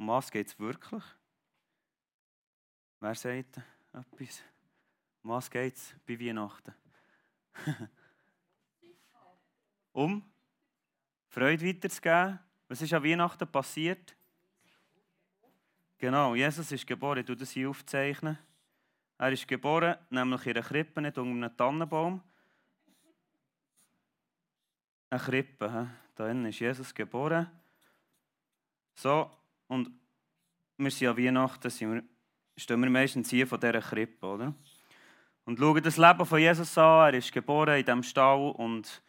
Um was geht es wirklich? Wer sagt etwas? Um was geht es bei Weihnachten? um Freude weiterzugeben. Was ist an Weihnachten passiert? Genau, Jesus ist geboren. Tue das hier aufzeichnen. Er ist geboren, nämlich in einer Krippe, nicht unter einem Tannenbaum. Eine Krippe, he? da ist Jesus geboren. So, und wir sind an Weihnachten, sind wir, stehen wir meistens hier von dieser Krippe, oder? Und schauen das Leben von Jesus an. Er ist geboren in diesem Stall und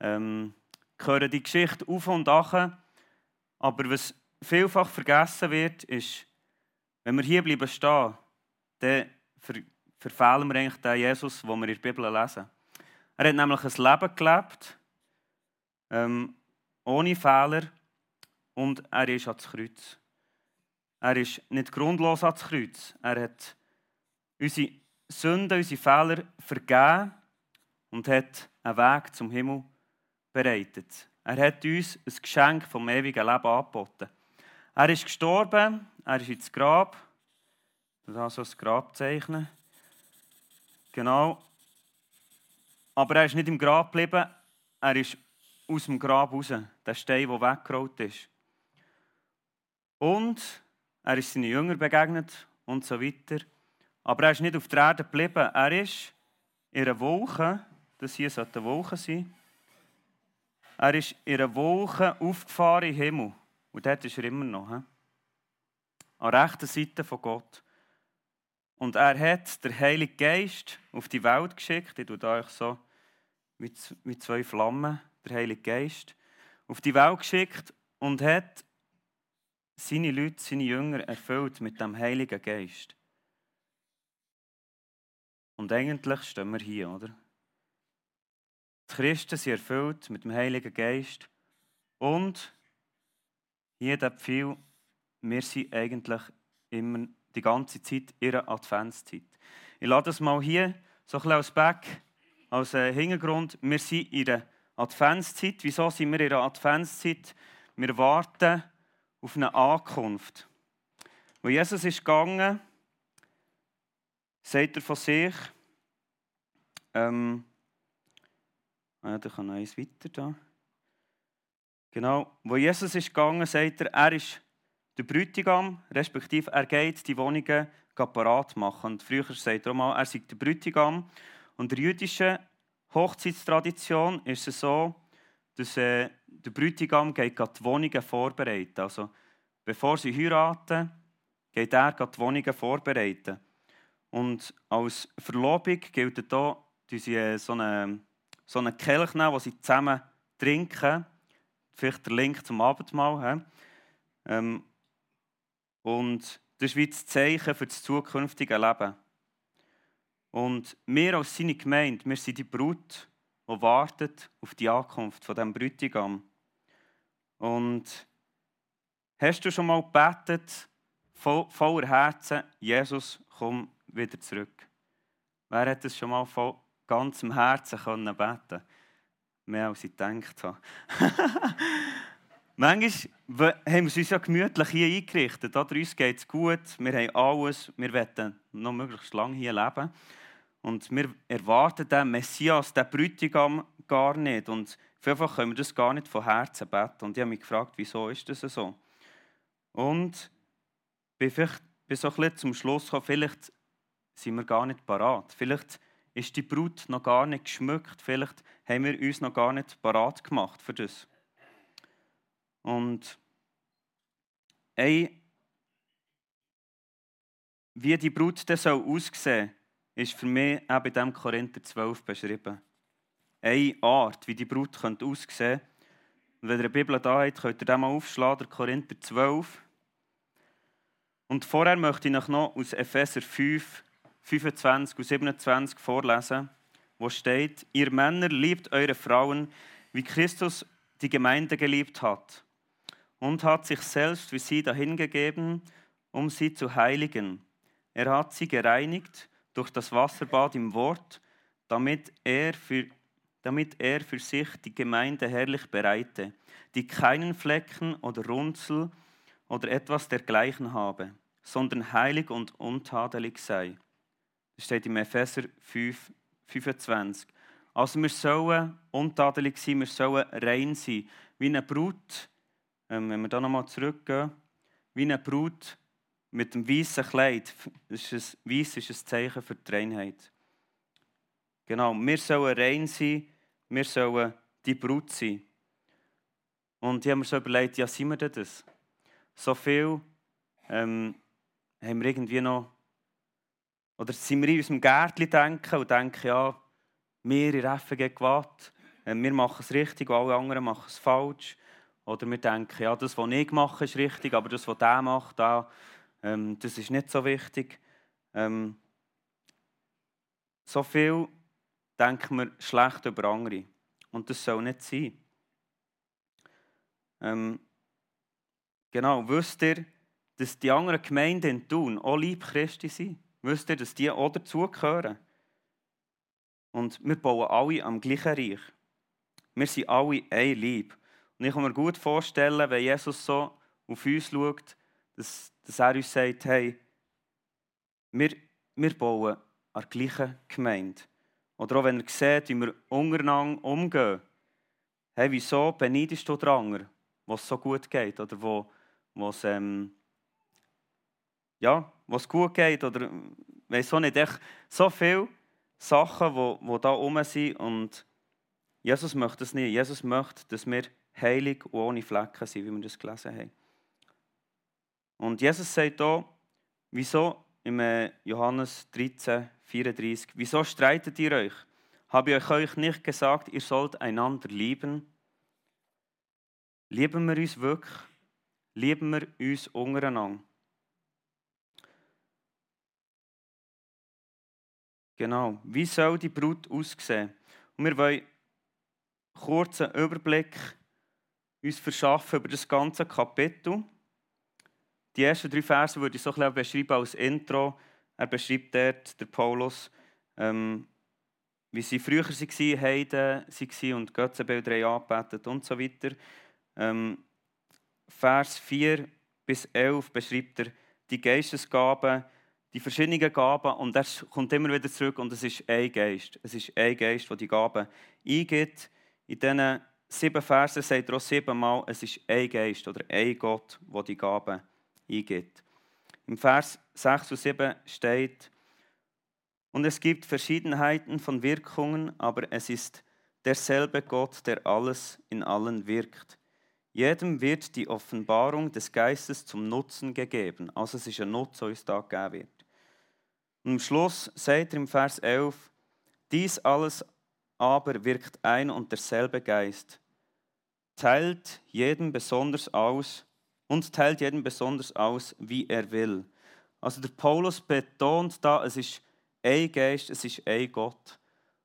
ähm, hören die Geschichte auf und ab. Aber was vielfach vergessen wird, ist, wenn wir hier bleiben stehen, dann verfehlen wir eigentlich den Jesus, den wir in der Bibel lesen. Er hat nämlich ein Leben gelebt, ähm, ohne Fehler, und er ist ans Kreuz. Er ist nicht grundlos ans Kreuz. Er hat unsere Sünden, unsere Fehler vergeben und hat einen Weg zum Himmel bereitet. Er hat uns ein Geschenk vom ewigen Leben angeboten. Er ist gestorben, er ist ins Grab. Da so das Grab zeichnen. Genau. Aber er ist nicht im Grab geblieben, er ist aus dem Grab raus, der Stein, der weggerollt ist. Und er ist seinen Jüngern begegnet und so weiter. Aber er ist nicht auf der Erde geblieben, er ist in einer Wolke, das hier sollte eine Wolke sein, er ist in einer Wolke aufgefahren im Himmel. Und dort ist er immer noch. An der rechten Seite von Gott. Und er hat den Heiligen Geist auf die Welt geschickt. Ich tue euch so mit zwei Flammen, der Heilige Geist, auf die Welt geschickt und hat seine Leute, seine Jünger erfüllt mit dem Heiligen Geist. Und eigentlich stehen wir hier, oder? Die Christen sind erfüllt mit dem Heiligen Geist und hier der Pfeil, wir sind eigentlich immer die ganze Zeit ihre Adventszeit. Ich lade das mal hier so ein bisschen als Back, als äh, Hintergrund. Wir sind in der Adventszeit. Wieso sind wir in der Adventszeit? Wir warten auf eine Ankunft. Wo Jesus ist gegangen, sagt er von sich, ähm, ja, da kann noch eins weiter da. Genau, wo Jesus ist gegangen, sagt er, er ist der Bräutigam, respektive er geht die Wohnungen parat machen. Und früher sagt er auch mal, er sei der Bräutigam. Und der jüdischen Hochzeitstradition ist es so, dass äh, der Bräutigam geht die Wohnungen vorbereiten. Also bevor sie heiraten, geht er die Wohnungen vorbereiten. Und als Verlobung gilt hier, dass sie äh, so eine so einen Kelch nehmen, den sie zusammen trinken. Vielleicht der Link zum Abendmahl. Ähm, und das ist wie das Zeichen für das zukünftige Leben. Und wir als seine Gemeinde, wir sind die Brut, die wartet auf die Ankunft von dem Bräutigam. Und hast du schon mal gebetet, voller Herzen, Jesus, komm wieder zurück? Wer hat das schon mal voll, ganzem Herzen können beten Mehr als ich gedacht habe. Manchmal haben wir uns ja gemütlich hier eingerichtet. Oder? Uns geht es gut, wir haben alles, wir wollen noch möglichst lange hier leben. Und wir erwarten den Messias, den Bräutigam, gar nicht. Und vielfach können wir das gar nicht von Herzen beten. Und ich habe mich gefragt, wieso ist das so? Und bin, vielleicht, bin so ein bisschen zum Schluss gekommen, vielleicht sind wir gar nicht parat. Vielleicht ist die Brut noch gar nicht geschmückt. Vielleicht haben wir uns noch gar nicht parat gemacht für das. Und ey, wie die Brut dann soll aussehen ist für mich auch bei dem Korinther 12 beschrieben. Eine Art, wie die Brut könnte aussehen könnte. Und wenn ihr eine Bibel da habt, könnt ihr den mal aufschlagen, Korinther 12. Und vorher möchte ich noch aus Epheser 5 25 und 27 vorlesen, wo steht, ihr Männer liebt eure Frauen, wie Christus die Gemeinde geliebt hat und hat sich selbst für sie dahingegeben, um sie zu heiligen. Er hat sie gereinigt durch das Wasserbad im Wort, damit er für, damit er für sich die Gemeinde herrlich bereite, die keinen Flecken oder Runzel oder etwas dergleichen habe, sondern heilig und untadelig sei. Das steht im Epheser 5, 25. Also wir sollen untadelig sein, wir sollen rein sein. Wie eine Brut, ähm, wenn wir da nochmal zurückgehen, wie eine Brut mit dem weißen Kleid. Weiss ist ein Zeichen für die Reinheit. Genau, wir sollen rein sein, wir sollen die Brut sein. Und ich habe mir so überlegt, ja, sind wir denn das? So viel ähm, haben wir irgendwie noch, oder sind wir in unserem Gärtchen denken und denken, ja, wir in FG Gewalt, äh, wir machen es richtig und alle anderen machen es falsch. Oder wir denken, ja, das, was ich mache, ist richtig, aber das, was der macht, da, ähm, das ist nicht so wichtig. Ähm, so viel denken wir schlecht über andere. Und das soll nicht sein. Ähm, genau, wisst ihr, dass die anderen Gemeinden in Thun auch lieb Christi sind? Wisst ihr, dass die auch dazugehören? Und wir bauen alle am gleichen Reich. Wir sind alle ein Lieb. Und ich kann mir gut vorstellen, wenn Jesus so auf uns schaut, dass, dass er uns sagt, hey, wir, wir bauen an gleichen Gemeinde. Oder auch wenn er sieht, wie wir untereinander umgehen. Hey, wieso beneidest du den anderen, wo es so gut geht? Oder wo, es, ähm, ja, was gut geht? Oder weiß auch nicht. Echt so viele Sachen, die, die da rum sind. Und Jesus möchte das nicht. Jesus möchte, dass wir heilig und ohne Flecken sind, wie wir das gelesen haben. Und Jesus sagt hier, wieso im äh, Johannes 13, 34, wieso streitet ihr euch? Habe ich euch nicht gesagt, ihr sollt einander lieben? Lieben wir uns wirklich? Lieben wir uns untereinander? Genau. Wie soll die Brut aussehen? Und wir wollen einen Überblick uns verschaffen über das ganze Kapitel. Die ersten drei Verse würde ich so ein beschreiben als Intro. Er beschreibt dort, der Paulus, ähm, wie sie früher waren, Heiden waren und Götzenbilder angebetet und so weiter. Ähm, Vers 4 bis 11 beschreibt er die Geistesgaben, die verschiedenen Gaben und er kommt immer wieder zurück und es ist ein Geist. Es ist ein Geist, der die Gaben eingibt. In diesen sieben Versen sagt er auch siebenmal, es ist ein Geist oder ein Gott, der die Gaben eingibt. Im Vers 6 und 7 steht, und es gibt Verschiedenheiten von Wirkungen, aber es ist derselbe Gott, der alles in allen wirkt. Jedem wird die Offenbarung des Geistes zum Nutzen gegeben. Also es ist ein Nutzen, der uns da gegeben wird. Und am Schluss sagt er im Vers 11, dies alles aber wirkt ein und derselbe Geist, teilt jedem besonders aus und teilt jedem besonders aus, wie er will. Also der Paulus betont da, es ist ein Geist, es ist ein Gott.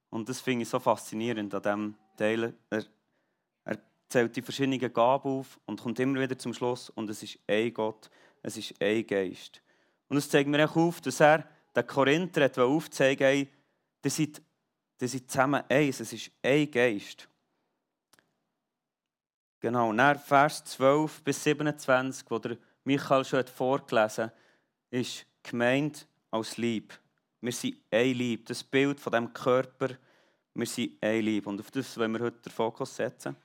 Und das finde ich so faszinierend an diesem Teil. Er, er zählt die verschiedenen Gaben auf und kommt immer wieder zum Schluss und es ist ein Gott, es ist ein Geist. Und es zeigt mir auch auf, dass er den Korinther aufzeigen wollte, ihr seid, seid zusammen eins, es ist ein Geist. Genau, nach Vers 12 bis 27, wo der Michael schon vorgelesen hat, ist gemeint als Lieb. Wir sind ein Lieb. Das Bild von dem Körper, wir sind ein Lieb. Und auf das wollen wir heute den Fokus setzen.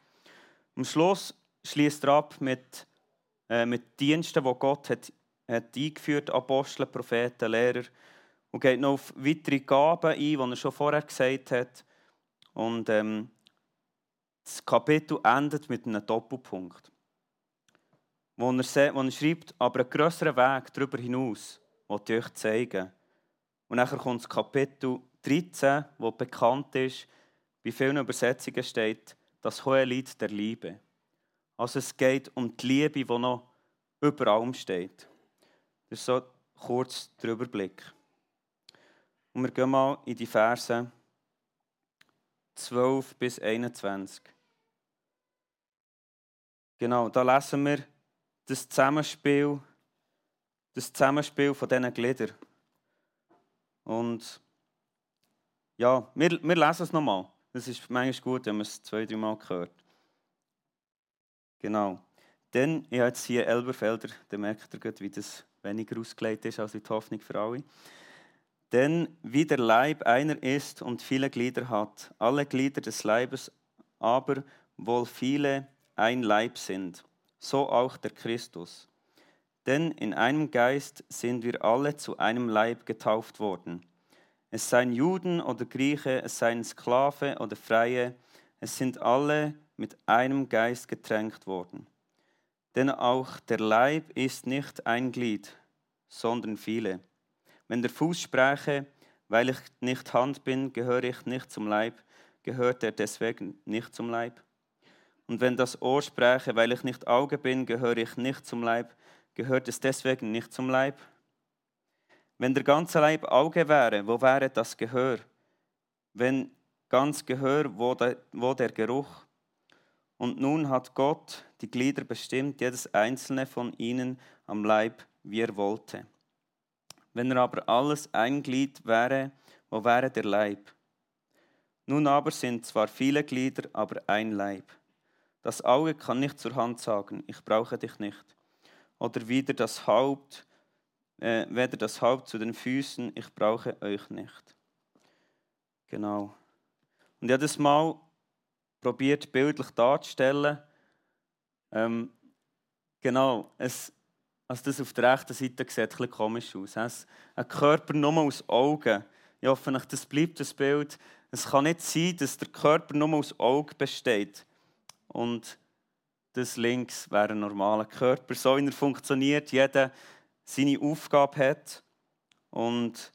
Am Schluss schließt er ab mit, äh, mit Diensten, die Gott hat, hat eingeführt hat, Apostel, Propheten, Lehrer. Und geht noch auf weitere Gaben ein, die er schon vorher gesagt hat. Und ähm, das Kapitel endet mit einem Doppelpunkt. Wo er, wo er schreibt, aber einen grösseren Weg darüber hinaus wollte ich euch zeigen. Und dann kommt das Kapitel 13, wo bekannt ist, bei vielen Übersetzungen steht, das hohe Lied der Liebe. Also es geht um die Liebe, die noch über allem steht. Das ist so kurz der Überblick. Und wir gehen mal in die Verse 12 bis 21. Genau, da lesen wir das Zusammenspiel, das Zusammenspiel von diesen Gliedern. Und ja, wir, wir lesen es nochmal. Das ist manchmal gut, wenn man es zwei, drei Mal hört. Genau. Denn, ich habe jetzt hier Elberfelder, da merkt ihr gut, wie das weniger ausgelegt ist als die Hoffnung für alle. Denn wie der Leib einer ist und viele Glieder hat, alle Glieder des Leibes aber wohl viele ein Leib sind, so auch der Christus. Denn in einem Geist sind wir alle zu einem Leib getauft worden. Es seien Juden oder Grieche, es seien Sklave oder Freie, es sind alle mit einem Geist getränkt worden. Denn auch der Leib ist nicht ein Glied, sondern viele. Wenn der Fuß spräche, weil ich nicht Hand bin, gehöre ich nicht zum Leib, gehört er deswegen nicht zum Leib. Und wenn das Ohr spräche, weil ich nicht Auge bin, gehöre ich nicht zum Leib, gehört es deswegen nicht zum Leib. Wenn der ganze Leib Auge wäre, wo wäre das Gehör? Wenn ganz Gehör, wo der, wo der Geruch? Und nun hat Gott die Glieder bestimmt, jedes einzelne von ihnen am Leib, wie er wollte. Wenn er aber alles ein Glied wäre, wo wäre der Leib? Nun aber sind zwar viele Glieder, aber ein Leib. Das Auge kann nicht zur Hand sagen, ich brauche dich nicht. Oder wieder das Haupt, äh, weder das Haupt zu den Füßen, ich brauche euch nicht. Genau. Und das mal probiert, bildlich darzustellen. Ähm, genau, es, also das auf der rechten Seite sieht ein komisch aus. Ein Körper nur aus Augen. Ich hoffe, das bleibt das Bild. Es kann nicht sein, dass der Körper nur aus Augen besteht. Und das links wäre ein normaler Körper. So wie er funktioniert, jeder seine Aufgabe hat. Und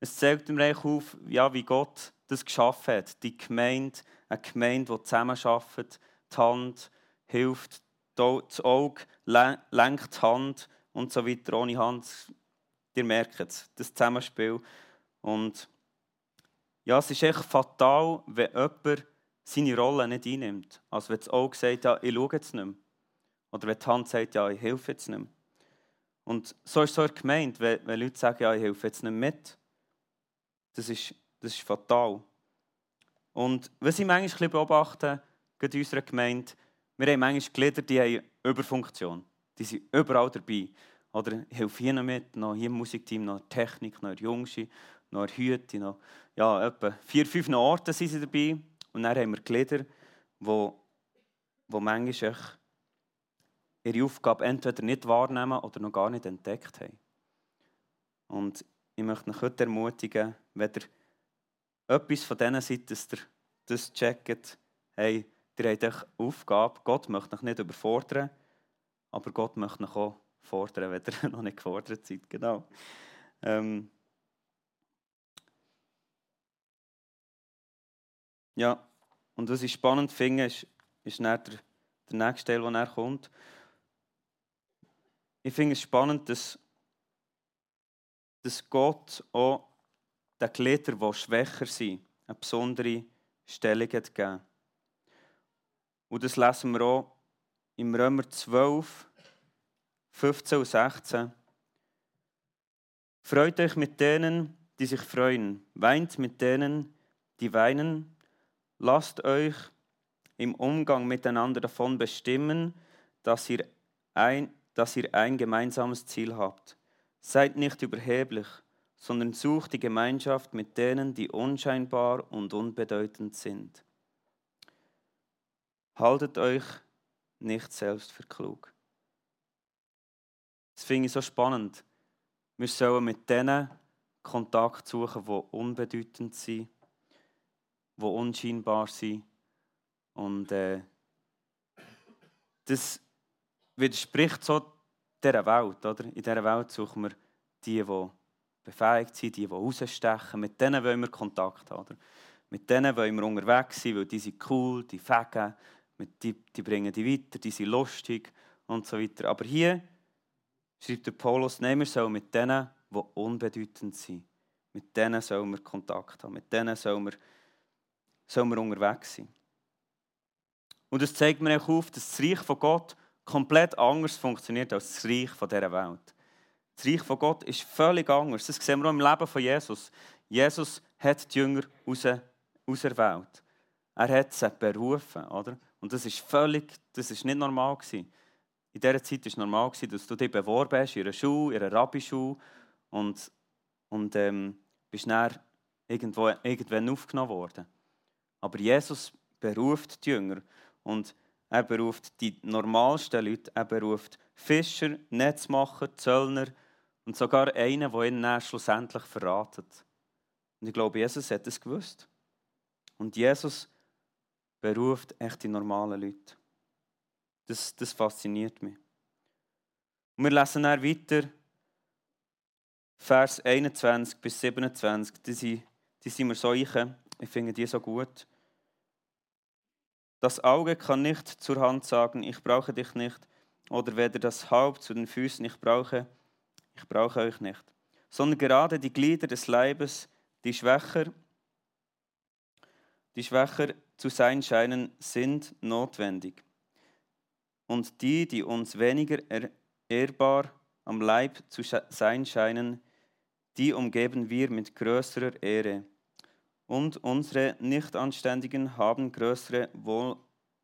es zeigt dem Reich auf, ja, wie Gott das geschaffen hat. Die Gemeinde, eine Gemeinde, die zusammenarbeitet, die Hand hilft, das Auge lenkt die Hand und so weiter. Ohne Hand, ihr merkt es, das Zusammenspiel. Und ja, es ist echt fatal, wenn jemand seine Rolle nicht einnimmt. Also wenn das Auge sagt, ja, ich schaue jetzt nicht mehr. Oder wenn die Hand sagt, ja, ich helfe jetzt nicht mehr. Und so ist es gemeint, wenn, wenn Leute sagen, ja, ich helfe jetzt nicht mit. Das ist, das ist fatal. Und was ich manchmal beobachte, in unserer Gemeinde, wir haben manchmal Glieder, die haben Überfunktion. Die sind überall dabei. Oder helfe hier noch mit, noch hier im Musikteam, noch Technik, noch Jungschi, noch Hüte, noch ja, etwa vier, fünf Orte sind sie dabei. Und dann haben wir Glieder, wo, wo manchmal ihre Aufgabe entweder nicht wahrnehmen oder noch gar nicht entdeckt haben. Und ich möchte euch heute ermutigen, wenn ihr etwas von diesen seid, dass ihr das checkt, hey, ihr habt eine Aufgabe, Gott möchte euch nicht überfordern, aber Gott möchte euch auch fordern, wenn ihr noch nicht gefordert seid. Genau. Ähm, Ja, und was ich spannend finde, ist, der, nächste Teil, der kommt. Ich finde es spannend, dass, dass Gott auch den Gliedern, die schwächer sind, eine besondere Stellung hat. Und das lesen wir auch im Römer 12, 15 und 16. Freut euch mit denen, die sich freuen, weint mit denen, die weinen, Lasst euch im Umgang miteinander davon bestimmen, dass ihr ein, dass ihr ein gemeinsames Ziel habt. Seid nicht überheblich, sondern sucht die Gemeinschaft mit denen, die unscheinbar und unbedeutend sind. Haltet euch nicht selbst für klug. Das finde ich so spannend. Wir sollen mit denen Kontakt suchen, die unbedeutend sind die unscheinbar sind. Und äh, das widerspricht so dieser Welt. Oder? In dieser Welt suchen wir die, die befähigt sind, die, die rausstechen. Mit denen wollen wir Kontakt haben. Oder? Mit denen wollen wir unterwegs sein, weil die sind cool, die fegen, die, die bringen die weiter, die sind lustig und so weiter. Aber hier schreibt der Paulus, nein, wir sollen mit denen, die unbedeutend sind, mit denen sollen wir Kontakt haben, mit denen sollen wir sollen wir unterwegs sein. Und es zeigt mir auch auf, dass das Reich von Gott komplett anders funktioniert als das Reich von dieser Welt. Das Reich von Gott ist völlig anders. Das sehen wir auch im Leben von Jesus. Jesus hat die Jünger auserwählt. Er hat sie berufen, oder? Und das ist völlig, das ist nicht normal gewesen. in dieser Zeit war es normal, dass du dich beworben hast in einer Schule, in einer Rabbi-Schule und, und ähm, bist dann irgendwo, irgendwann aufgenommen worden. Aber Jesus beruft die Jünger und er beruft die normalsten Leute. Er beruft Fischer, Netzmacher, Zöllner und sogar einen, der ihn dann schlussendlich verratet. Und ich glaube, Jesus hat es gewusst. Und Jesus beruft echt die normalen Leute. Das, das fasziniert mich. Und wir lesen dann weiter, Vers 21 bis 27, die sind, die sind mir so ich, ich finde die so gut. Das Auge kann nicht zur Hand sagen, ich brauche dich nicht, oder weder das Haupt zu den Füßen, ich brauche, ich brauche euch nicht, sondern gerade die Glieder des Leibes, die schwächer, die schwächer zu sein scheinen, sind notwendig. Und die, die uns weniger ehrbar am Leib zu sein scheinen, die umgeben wir mit größerer Ehre. Und unsere Nichtanständigen haben größere Wohl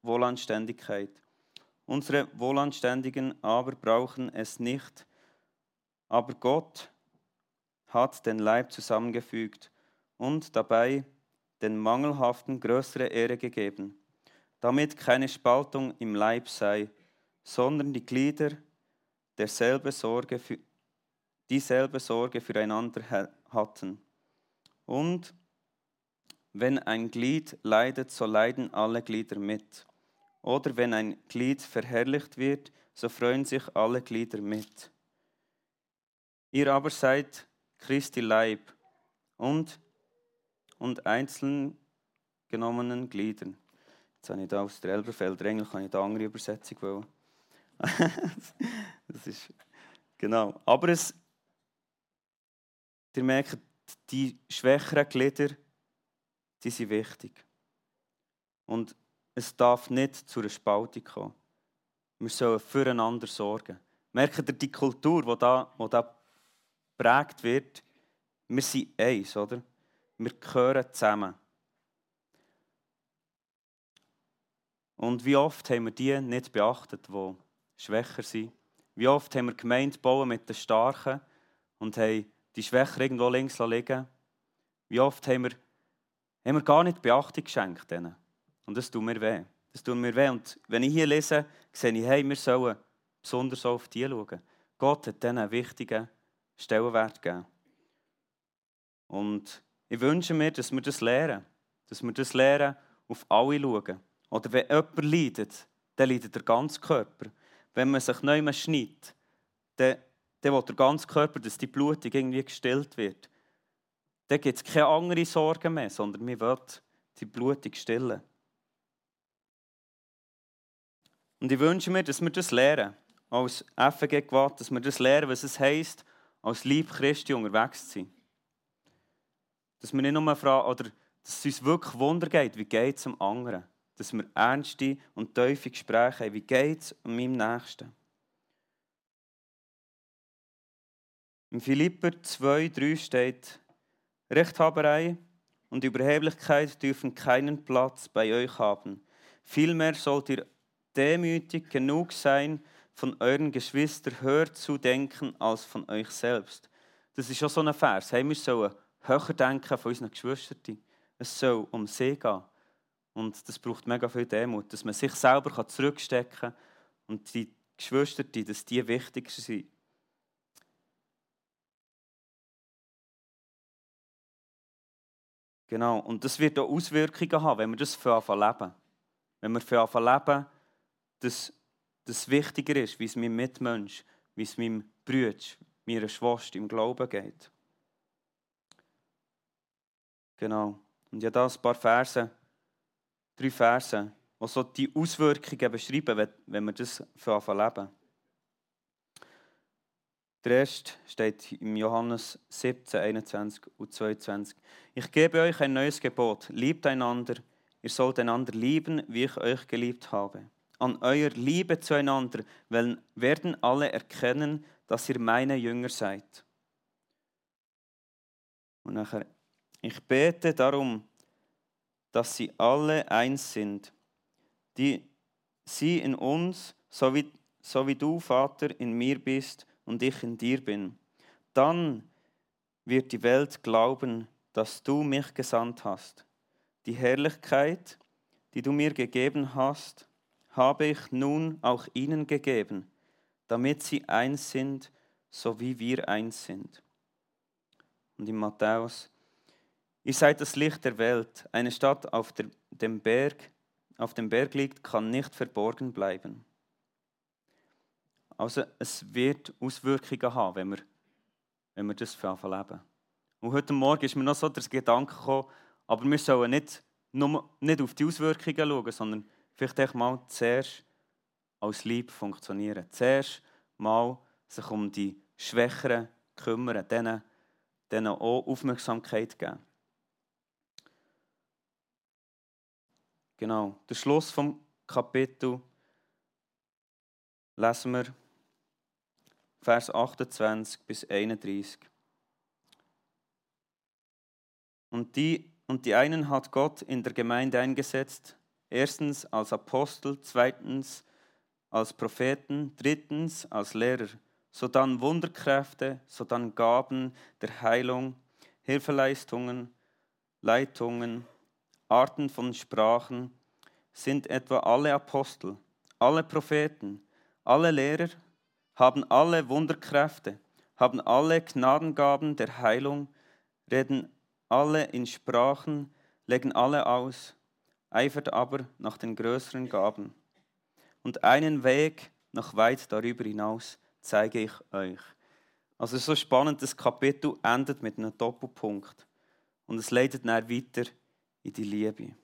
Wohlanständigkeit. Unsere Wohlanständigen aber brauchen es nicht, aber Gott hat den Leib zusammengefügt und dabei den Mangelhaften größere Ehre gegeben, damit keine Spaltung im Leib sei, sondern die Glieder derselbe Sorge für, dieselbe Sorge füreinander hatten. Und wenn ein Glied leidet, so leiden alle Glieder mit. Oder wenn ein Glied verherrlicht wird, so freuen sich alle Glieder mit. Ihr aber seid Christi Leib und, und einzeln genommenen Gliedern. Jetzt habe ich da aus der Elberfelder Engel kann ich da andere Übersetzung das ist genau. Aber es, ihr merkt, die schwächeren Glieder, die sind wichtig. Und es darf nicht zu einer Spaltung kommen. Wir sollen füreinander sorgen. Merkt ihr die Kultur, die da, die da geprägt wird? Wir sind eins, oder? Wir gehören zusammen. Und wie oft haben wir die nicht beachtet, die schwächer sind? Wie oft haben wir gemeint bauen mit den Starken und haben die Schwächer irgendwo links liegen? Wie oft haben wir, haben wir gar nicht Beachtung geschenkt denen? Und das tut mir weh. Das tut mir weh. Und wenn ich hier lese, sehe ich, hey, wir sollen besonders auf die schauen. Gott hat denen einen wichtigen Stellenwert gegeben. Und ich wünsche mir, dass wir das lernen. Dass wir das lernen, auf alle schauen. Oder wenn jemand leidet, dann leidet der ganze Körper. Wenn man sich neu schneidet, dann, dann will der ganze Körper, dass die Blutung irgendwie gestillt wird. Dann gibt es keine anderen Sorgen mehr, sondern wir wollen die Blutung stillen. Und ich wünsche mir, dass wir das lernen, als FG Gewalt, dass wir das lernen, was es heisst, als Lieb Christi unterwegs zu sein. Dass wir nicht nur fragen, oder dass es uns wirklich Wunder geht, wie geht es am anderen. Dass wir ernste und tiefe Gespräche haben, wie geht es meinem Nächsten. In Philipper 2, 3 steht, Rechthaberei und Überheblichkeit dürfen keinen Platz bei euch haben. Vielmehr sollt ihr demütig genug sein, von euren Geschwistern höher zu denken als von euch selbst. Das ist schon so ein Vers. Hey, wir sollen höher denken von unseren Geschwistern. Es soll um sie gehen. Und das braucht mega viel Demut, dass man sich selber zurückstecken kann und die Geschwister, dass die wichtig sind. Genau, und das wird auch Auswirkungen haben, wenn wir das für leben. Wenn wir für leben, dass das wichtiger ist, wie es meinem Mitmensch, wie es meinem Bruder, meiner Schwester im Glauben geht. Genau. Und ja, da ein paar Verse, drei Verse, die so die Auswirkungen beschreiben, wenn wir das für leben. Der erste steht im Johannes 17, 21 und 22. Ich gebe euch ein neues Gebot. Liebt einander. Ihr sollt einander lieben, wie ich euch geliebt habe an eurer Liebe zueinander werden alle erkennen, dass ihr meine Jünger seid. Und nachher, ich bete darum, dass sie alle eins sind, die sie in uns, so wie, so wie du, Vater, in mir bist und ich in dir bin. Dann wird die Welt glauben, dass du mich gesandt hast. Die Herrlichkeit, die du mir gegeben hast, habe ich nun auch ihnen gegeben, damit sie eins sind, so wie wir eins sind. Und in Matthäus, ihr seid das Licht der Welt. Eine Stadt auf der, dem Berg, auf dem Berg liegt, kann nicht verborgen bleiben. Also es wird Auswirkungen haben, wenn wir, wenn wir das leben. Und heute Morgen ist mir noch so der Gedanke gekommen, aber wir sollen nicht, nur, nicht auf die Auswirkungen schauen, sondern vielleicht mal zuerst als Lieb funktionieren. Zuerst mal sich um die Schwächeren kümmern, denen, denen auch Aufmerksamkeit geben. Genau, der Schluss vom Kapitel lesen wir Vers 28 bis 31. Und die, und die einen hat Gott in der Gemeinde eingesetzt, erstens als Apostel, zweitens als Propheten, drittens als Lehrer, sodann Wunderkräfte, sodann Gaben der Heilung, Hilfeleistungen, Leitungen, Arten von Sprachen, sind etwa alle Apostel, alle Propheten, alle Lehrer, haben alle Wunderkräfte, haben alle Gnadengaben der Heilung, reden alle in Sprachen, legen alle aus, eifert aber nach den größeren Gaben. Und einen Weg noch weit darüber hinaus zeige ich euch. Also so spannend, das Kapitel endet mit einem Doppelpunkt. Und es leitet dann weiter in die Liebe.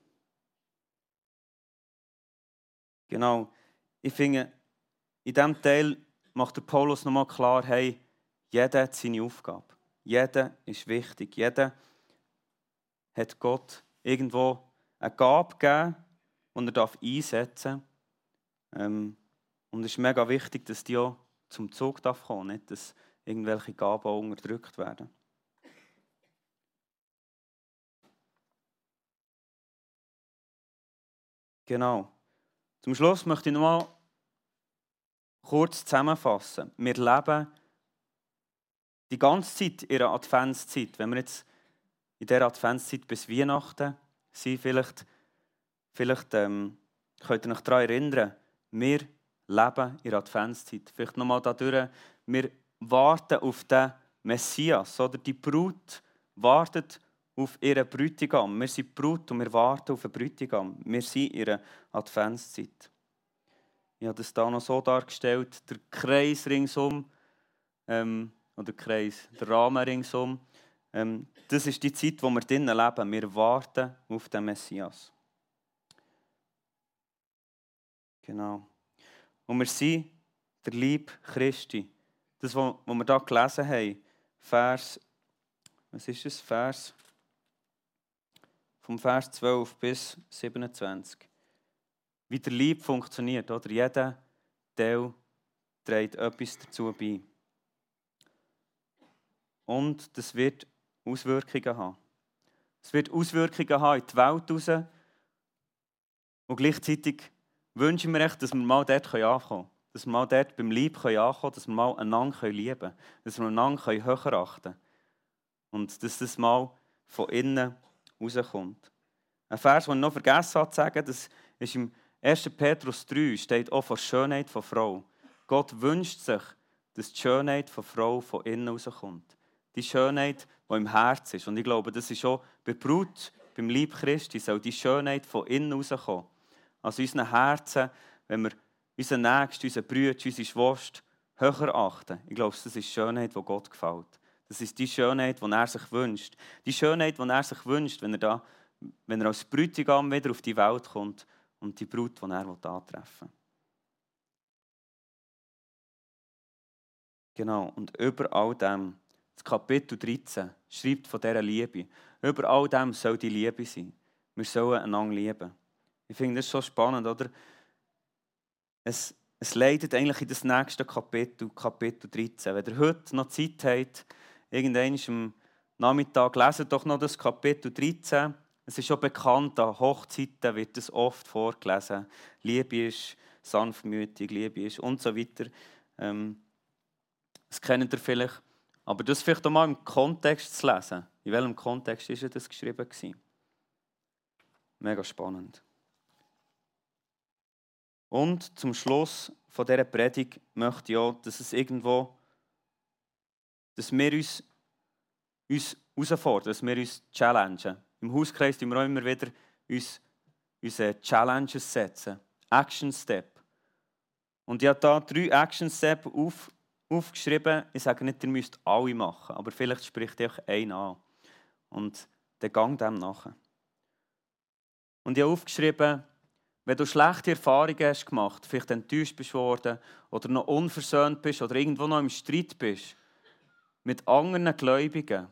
Genau. Ich finde, in diesem Teil macht der Paulus nochmal klar, hey, jeder hat seine Aufgabe. Jeder ist wichtig. Jeder hat Gott irgendwo eine Gabe gegeben, die er einsetzen darf. Ähm, und es ist mega wichtig, dass die auch zum Zug darf kommen, nicht dass irgendwelche Gaben auch unterdrückt werden. Genau. Zum Schluss möchte ich nochmal kurz zusammenfassen. Wir leben die ganze Zeit in der Adventszeit. Wenn wir jetzt in der Adventszeit bis Weihnachten sind, vielleicht, vielleicht ähm, könnt ihr euch daran erinnern, wir leben in der Adventszeit. Vielleicht nochmal dadurch, wir warten auf den Messias, oder die Brut wartet auf ihren Bräutigam. Wir sind Brut und wir warten auf den Bräutigam. Wir sind in der Adventszeit. Ich habe das da noch so dargestellt, der Kreis ringsum, ähm, oder Kreis, der Rahmen ringsum. Ähm, das ist die Zeit, wo wir drinnen leben. Wir warten auf den Messias. Genau. Und wir sind der Lieb Christi. Das, was wir da gelesen haben, Vers, was ist es? Vers, vom Vers 12 bis 27 wie der Lieb funktioniert. Oder? Jeder Teil trägt etwas dazu bei. Und das wird Auswirkungen haben. Es wird Auswirkungen haben in die Welt raus. Und gleichzeitig wünschen wir echt, dass wir mal dort ankommen können. Dass wir mal dort beim Lieb ankommen können, dass wir mal einander lieben können. Dass wir einander höher achten können. Und dass das mal von innen rauskommt. Ein Vers, den ich noch vergessen habe zu sagen, das ist im 1. Petrus 3 steht auch von Schönheit von Frau. Gott wünscht sich, dass die Schönheit von Frau von innen rauskommt. Die Schönheit, die im Herz ist. Und ich glaube, das ist auch bei Brut, beim Lieb Christi, soll die Schönheit von innen rauskommen. Also unseren Herzen, wenn wir unseren Nächsten, unseren Brüder, unsere Schwester höher achten. Ich glaube, das ist die Schönheit, die Gott gefällt. Das ist die Schönheit, die er sich wünscht. Die Schönheit, die er sich wünscht, wenn er, da, wenn er als Bräutigam wieder auf die Welt kommt und die Brut, die er antreffen will. Genau, und über all dem, das Kapitel 13 schreibt von dieser Liebe. Über all dem soll die Liebe sein. Wir sollen einander lieben. Ich finde das so spannend, oder? Es, es leitet eigentlich in das nächste Kapitel, Kapitel 13. Wenn ihr heute noch Zeit habt, irgendwann am Nachmittag, lesen doch noch das Kapitel 13. Es ist schon bekannt, an Hochzeiten wird es oft vorgelesen. Liebe ist sanftmütig, Liebe ist und so weiter. Ähm, das kennt ihr vielleicht. Aber das vielleicht auch mal im Kontext zu lesen. In welchem Kontext ist das geschrieben gewesen? Mega spannend. Und zum Schluss von dieser Predigt möchte ich auch, dass es irgendwo, dass wir uns, uns herausfordern, dass wir uns challengen. Im Hauskreis tun wir immer wieder uns unsere Challenges setzen. Action Step. Und ich habe da drei Action Steps auf, aufgeschrieben. Ich sage nicht, ihr müsst alle machen, aber vielleicht spricht euch einen an. Und dann gang dem nachher. Und ich habe aufgeschrieben, wenn du schlechte Erfahrungen hast gemacht, vielleicht enttäuscht bist worden oder noch unversöhnt bist oder irgendwo noch im Streit bist mit anderen Gläubigen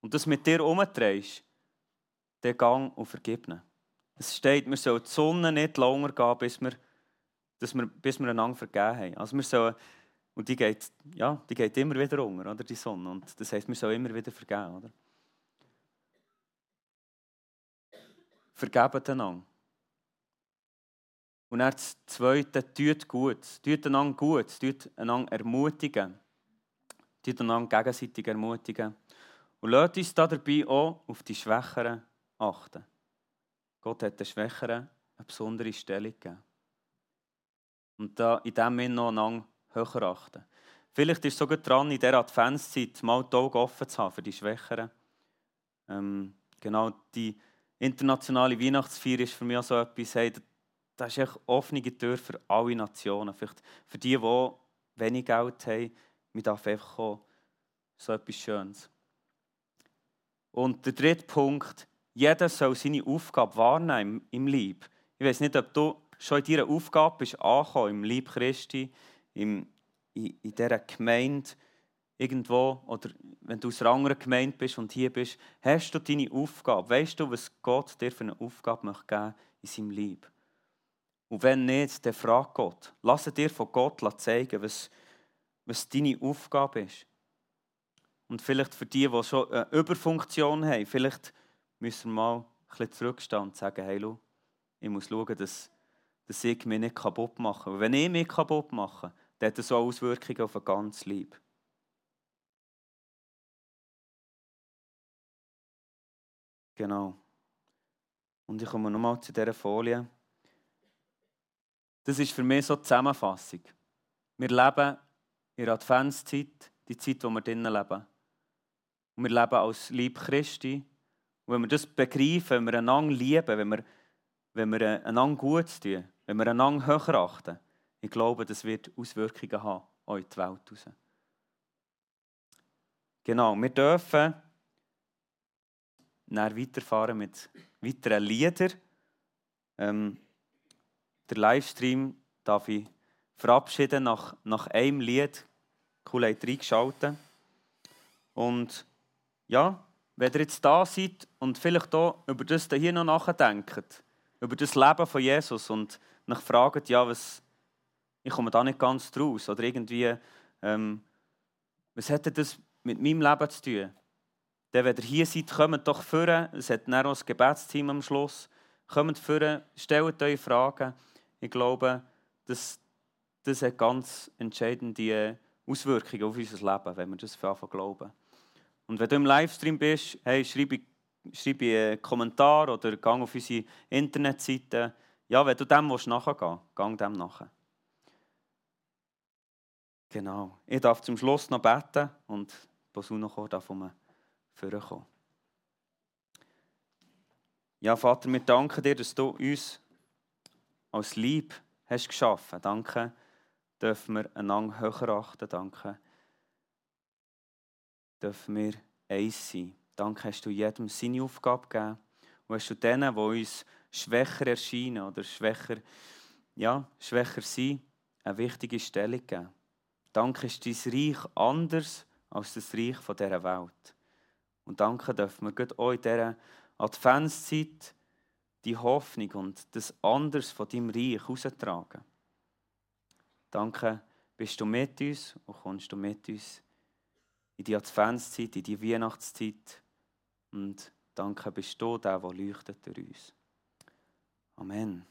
und das mit dir umdrehst, dann gang und vergib ihnen. Es steht, wir sollen die Sonne nicht länger gehen, bis wir, dass wir, bis wir einander vergeben haben. Also wir sollen, und die geht, ja, die geht immer wieder unter, oder, die Sonne. Und das heisst, wir sollen immer wieder vergeben. Oder? Vergeben einander. Und dann das Zweite, tut gut. Tut einander gut, tut einander ermutigen. Tut einander gegenseitig ermutigen. Und lasst uns dabei auch auf die Schwächeren achten. Gott hat den Schwächeren eine besondere Stellung gegeben. Und da in dem Sinne noch einander höher achten. Vielleicht ist es sogar dran, in dieser Adventszeit mal die Augen offen zu haben für die Schwächeren. Ähm, genau, die internationale Weihnachtsfeier ist für mich auch so etwas, hey, das ist echt offene Tür für alle Nationen. Vielleicht für die, die wenig Geld haben, mit darf einfach auch so etwas Schönes. Und der dritte Punkt, jeder soll seine Aufgabe wahrnehmen im, Lieb. Ich weiß nicht, ob du schon in deiner Aufgabe bist angekommen, im Lieb Christi, im, in, in dieser Gemeinde irgendwo, oder wenn du aus einer anderen Gemeinde bist und hier bist, hast du deine Aufgabe? Weißt du, was Gott dir für eine Aufgabe möchte geben in seinem Lieb? Und wenn nicht, dann frag Gott. Lass dir von Gott zeigen, was, was deine Aufgabe ist. Und vielleicht für die, die schon eine Überfunktion haben, vielleicht müssen wir mal ein bisschen zurückstehen und sagen, hey, ich muss schauen, dass, dass ich mich nicht kaputt mache. Und wenn ich mich kaputt mache, dann hat das so Auswirkungen auf ein ganzes Leben. Genau. Und ich komme nochmal zu dieser Folie. Das ist für mich so die Zusammenfassung. Wir leben in der Adventszeit, die Zeit, wo wir drinnen leben. Und wir leben als Lieb Christi und wenn wir das begreifen, wenn wir einander lieben, wenn wir, wenn wir einander gut tun, wenn wir einander höher achten, ich glaube, das wird Auswirkungen haben, auch in die Welt raus. Genau, wir dürfen dann weiterfahren mit weiteren Liedern. Ähm, der Livestream darf ich verabschieden nach, nach einem Lied. Cool, habt reingeschaltet. Und ja, wenn ihr jetzt da seid und vielleicht auch über das hier noch nachdenkt, über das Leben von Jesus und nach fragt, ja, was, ich komme da nicht ganz draus oder irgendwie, ähm, was hätte das mit meinem Leben zu tun? Dann, wenn ihr hier seid, kommt doch führen. Es hat dann auch ein Gebetsteam am Schluss. Kommt führen, stellt eure Fragen. Ich glaube, das, das hat ganz entscheidende Auswirkungen auf unser Leben, wenn wir das für glauben. Und wenn du im Livestream bist, hey, schreibe, schreibe einen Kommentar oder geh auf unsere Internetseite. Ja, wenn du dem nachgehen willst, gang dem nachher. Genau. Ich darf zum Schluss noch beten und die Posaune darf um vorkommen. Ja, Vater, wir danken dir, dass du uns als Lieb hast geschaffen. Danke, dürfen wir einander höher achten. Danke, dürfen wir eins sein. Danke hast du jedem seine Aufgabe gegeben. Und hast du denen, die uns schwächer erscheinen oder schwächer, ja, schwächer sind, eine wichtige Stellung gegeben. Danke ist dein Reich anders als das Reich dieser Welt. Und danke dürfen wir gerade auch in dieser Adventszeit die Hoffnung und das Anders von deinem Reich heraustragen. Danke, bist du mit uns und kommst du mit uns in die Adventszeit, in die Weihnachtszeit. Und danke bist du der, der leuchtet durch uns. Amen.